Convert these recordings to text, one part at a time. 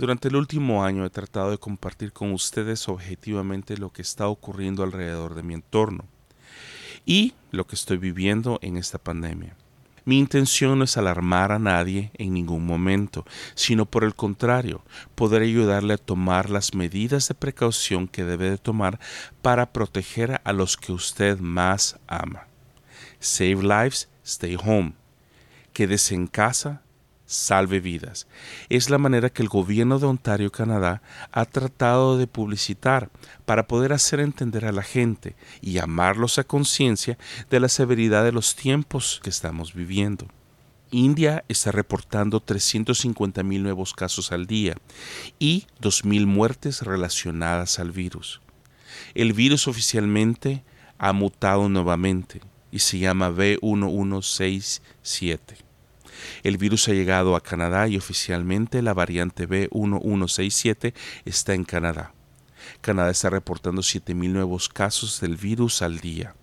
Durante el último año he tratado de compartir con ustedes objetivamente lo que está ocurriendo alrededor de mi entorno y lo que estoy viviendo en esta pandemia. Mi intención no es alarmar a nadie en ningún momento, sino por el contrario, poder ayudarle a tomar las medidas de precaución que debe de tomar para proteger a los que usted más ama. Save lives, stay home. Quédese en casa, salve vidas. Es la manera que el gobierno de Ontario, Canadá, ha tratado de publicitar para poder hacer entender a la gente y llamarlos a conciencia de la severidad de los tiempos que estamos viviendo. India está reportando 350 mil nuevos casos al día y 2.000 muertes relacionadas al virus. El virus oficialmente ha mutado nuevamente y se llama B1167. El virus ha llegado a Canadá y oficialmente la variante B1167 está en Canadá. Canadá está reportando 7.000 nuevos casos del virus al día,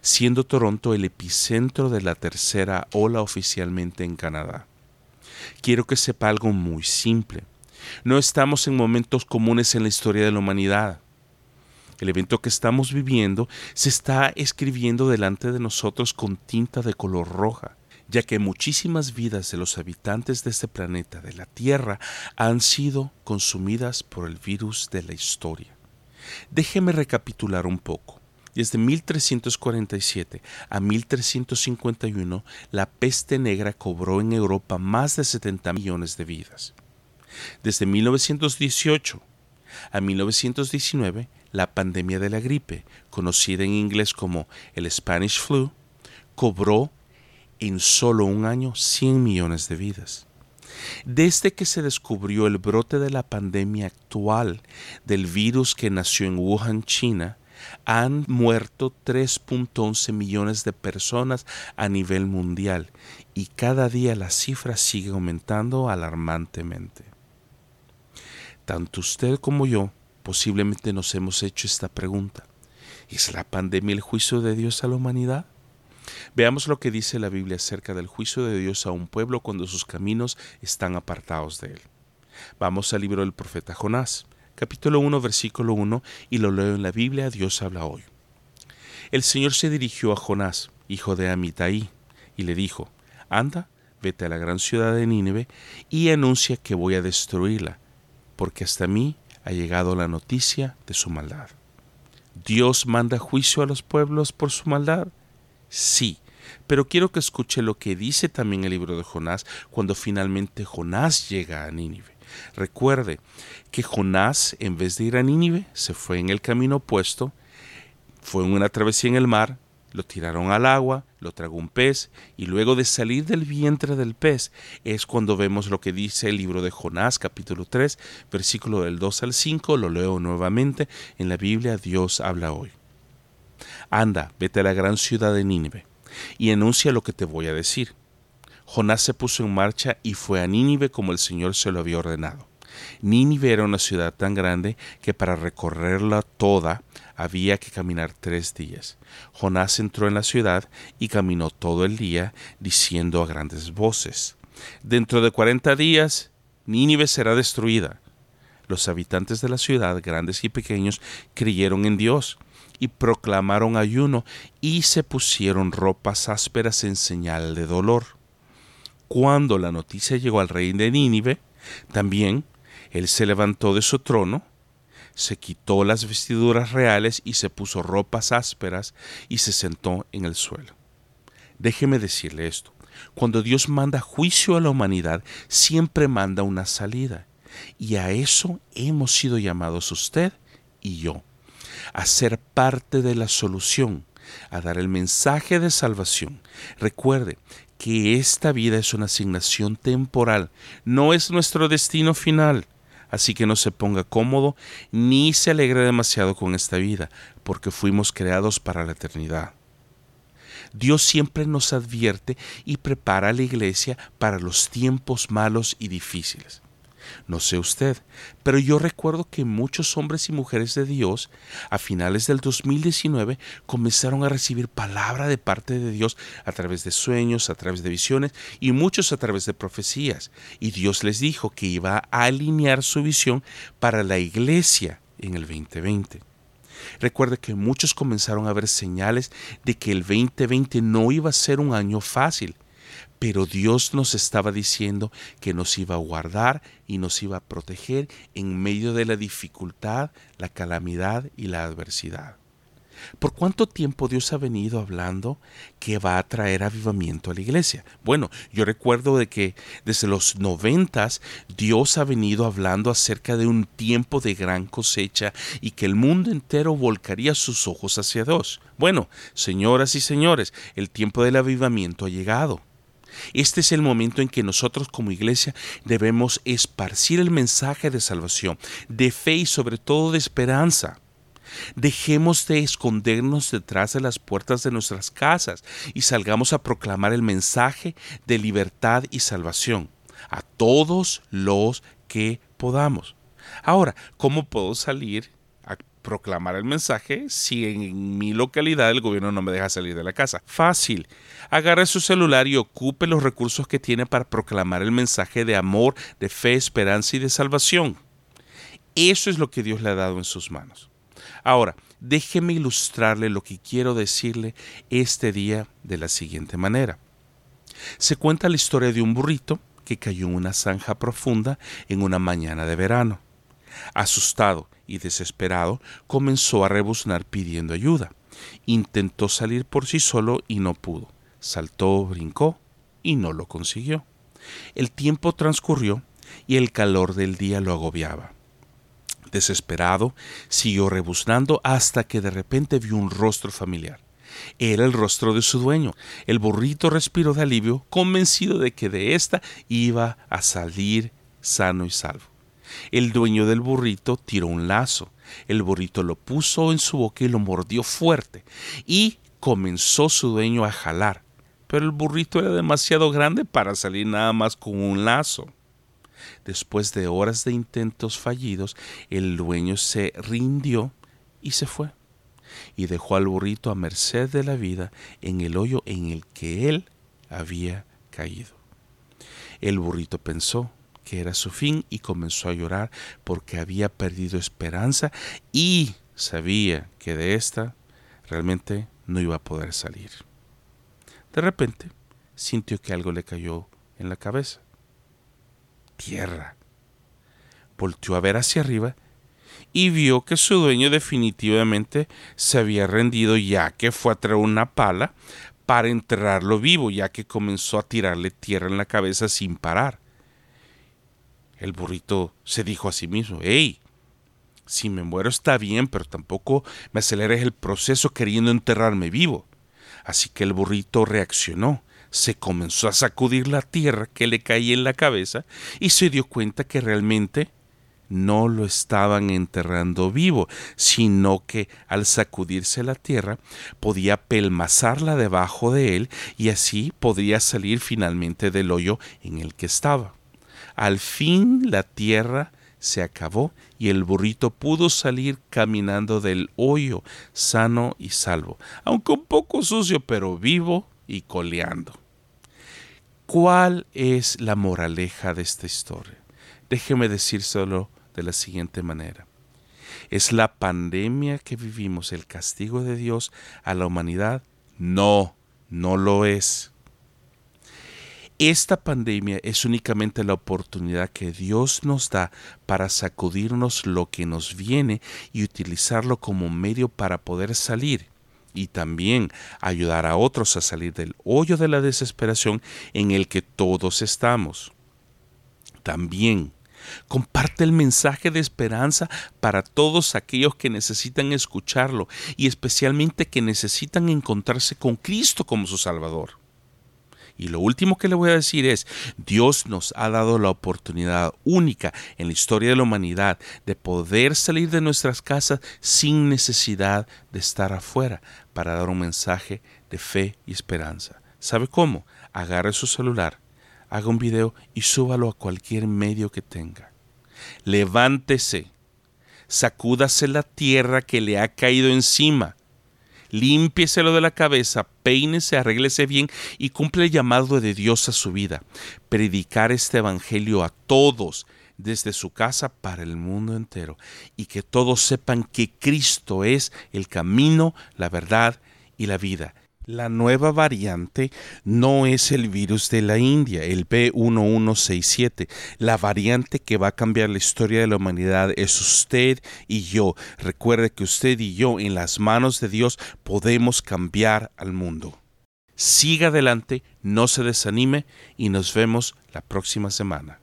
siendo Toronto el epicentro de la tercera ola oficialmente en Canadá. Quiero que sepa algo muy simple. No estamos en momentos comunes en la historia de la humanidad. El evento que estamos viviendo se está escribiendo delante de nosotros con tinta de color roja ya que muchísimas vidas de los habitantes de este planeta, de la Tierra, han sido consumidas por el virus de la historia. Déjeme recapitular un poco. Desde 1347 a 1351, la peste negra cobró en Europa más de 70 millones de vidas. Desde 1918 a 1919, la pandemia de la gripe, conocida en inglés como el Spanish flu, cobró en solo un año 100 millones de vidas. Desde que se descubrió el brote de la pandemia actual del virus que nació en Wuhan, China, han muerto 3.11 millones de personas a nivel mundial y cada día la cifra sigue aumentando alarmantemente. Tanto usted como yo posiblemente nos hemos hecho esta pregunta. ¿Es la pandemia el juicio de Dios a la humanidad? Veamos lo que dice la Biblia acerca del juicio de Dios a un pueblo cuando sus caminos están apartados de él. Vamos al libro del profeta Jonás, capítulo 1, versículo 1, y lo leo en la Biblia, Dios habla hoy. El Señor se dirigió a Jonás, hijo de Amitai, y le dijo, Anda, vete a la gran ciudad de Nínive y anuncia que voy a destruirla, porque hasta mí ha llegado la noticia de su maldad. ¿Dios manda juicio a los pueblos por su maldad? Sí, pero quiero que escuche lo que dice también el libro de Jonás cuando finalmente Jonás llega a Nínive. Recuerde que Jonás, en vez de ir a Nínive, se fue en el camino opuesto, fue en una travesía en el mar, lo tiraron al agua, lo tragó un pez, y luego de salir del vientre del pez es cuando vemos lo que dice el libro de Jonás capítulo 3, versículo del 2 al 5, lo leo nuevamente, en la Biblia Dios habla hoy. Anda, vete a la gran ciudad de Nínive, y enuncia lo que te voy a decir. Jonás se puso en marcha y fue a Nínive como el Señor se lo había ordenado. Nínive era una ciudad tan grande que para recorrerla toda había que caminar tres días. Jonás entró en la ciudad y caminó todo el día, diciendo a grandes voces, Dentro de cuarenta días, Nínive será destruida. Los habitantes de la ciudad, grandes y pequeños, creyeron en Dios y proclamaron ayuno y se pusieron ropas ásperas en señal de dolor. Cuando la noticia llegó al rey de Nínive, también él se levantó de su trono, se quitó las vestiduras reales y se puso ropas ásperas y se sentó en el suelo. Déjeme decirle esto. Cuando Dios manda juicio a la humanidad, siempre manda una salida. Y a eso hemos sido llamados usted y yo a ser parte de la solución, a dar el mensaje de salvación. Recuerde que esta vida es una asignación temporal, no es nuestro destino final. Así que no se ponga cómodo ni se alegre demasiado con esta vida, porque fuimos creados para la eternidad. Dios siempre nos advierte y prepara a la iglesia para los tiempos malos y difíciles. No sé usted, pero yo recuerdo que muchos hombres y mujeres de Dios a finales del 2019 comenzaron a recibir palabra de parte de Dios a través de sueños, a través de visiones y muchos a través de profecías. Y Dios les dijo que iba a alinear su visión para la iglesia en el 2020. Recuerde que muchos comenzaron a ver señales de que el 2020 no iba a ser un año fácil, pero Dios nos estaba diciendo que nos iba a guardar y nos iba a proteger en medio de la dificultad, la calamidad y la adversidad. ¿Por cuánto tiempo Dios ha venido hablando que va a traer avivamiento a la iglesia? Bueno, yo recuerdo de que desde los noventas Dios ha venido hablando acerca de un tiempo de gran cosecha y que el mundo entero volcaría sus ojos hacia Dios. Bueno, señoras y señores, el tiempo del avivamiento ha llegado. Este es el momento en que nosotros como iglesia debemos esparcir el mensaje de salvación, de fe y sobre todo de esperanza. Dejemos de escondernos detrás de las puertas de nuestras casas y salgamos a proclamar el mensaje de libertad y salvación a todos los que podamos. Ahora, ¿cómo puedo salir proclamar el mensaje si en mi localidad el gobierno no me deja salir de la casa? Fácil. Agarre su celular y ocupe los recursos que tiene para proclamar el mensaje de amor, de fe, esperanza y de salvación. Eso es lo que Dios le ha dado en sus manos. Ahora, déjeme ilustrarle lo que quiero decirle este día de la siguiente manera. Se cuenta la historia de un burrito que cayó en una zanja profunda en una mañana de verano. Asustado y desesperado, comenzó a rebuznar pidiendo ayuda. Intentó salir por sí solo y no pudo. Saltó, brincó y no lo consiguió. El tiempo transcurrió y el calor del día lo agobiaba. Desesperado, siguió rebuznando hasta que de repente vio un rostro familiar. Era el rostro de su dueño. El burrito respiró de alivio, convencido de que de ésta iba a salir sano y salvo. El dueño del burrito tiró un lazo. El burrito lo puso en su boca y lo mordió fuerte. Y comenzó su dueño a jalar. Pero el burrito era demasiado grande para salir nada más con un lazo. Después de horas de intentos fallidos, el dueño se rindió y se fue. Y dejó al burrito a merced de la vida en el hoyo en el que él había caído. El burrito pensó, que era su fin y comenzó a llorar porque había perdido esperanza y sabía que de esta realmente no iba a poder salir. De repente sintió que algo le cayó en la cabeza. Tierra. Volteó a ver hacia arriba y vio que su dueño definitivamente se había rendido ya que fue a traer una pala para enterrarlo vivo, ya que comenzó a tirarle tierra en la cabeza sin parar. El burrito se dijo a sí mismo, hey, si me muero está bien, pero tampoco me aceleres el proceso queriendo enterrarme vivo. Así que el burrito reaccionó, se comenzó a sacudir la tierra que le caía en la cabeza y se dio cuenta que realmente no lo estaban enterrando vivo, sino que al sacudirse la tierra podía pelmazarla debajo de él y así podría salir finalmente del hoyo en el que estaba. Al fin la tierra se acabó y el burrito pudo salir caminando del hoyo sano y salvo, aunque un poco sucio, pero vivo y coleando. ¿Cuál es la moraleja de esta historia? Déjeme decírselo de la siguiente manera. ¿Es la pandemia que vivimos el castigo de Dios a la humanidad? No, no lo es. Esta pandemia es únicamente la oportunidad que Dios nos da para sacudirnos lo que nos viene y utilizarlo como medio para poder salir y también ayudar a otros a salir del hoyo de la desesperación en el que todos estamos. También comparte el mensaje de esperanza para todos aquellos que necesitan escucharlo y especialmente que necesitan encontrarse con Cristo como su Salvador. Y lo último que le voy a decir es, Dios nos ha dado la oportunidad única en la historia de la humanidad de poder salir de nuestras casas sin necesidad de estar afuera para dar un mensaje de fe y esperanza. ¿Sabe cómo? Agarre su celular, haga un video y súbalo a cualquier medio que tenga. Levántese, sacúdase la tierra que le ha caído encima, límpieselo de la cabeza, peínese, arréglese bien y cumple el llamado de Dios a su vida. Predicar este evangelio a todos, desde su casa para el mundo entero, y que todos sepan que Cristo es el camino, la verdad y la vida. La nueva variante no es el virus de la India, el B1167. La variante que va a cambiar la historia de la humanidad es usted y yo. Recuerde que usted y yo en las manos de Dios podemos cambiar al mundo. Siga adelante, no se desanime y nos vemos la próxima semana.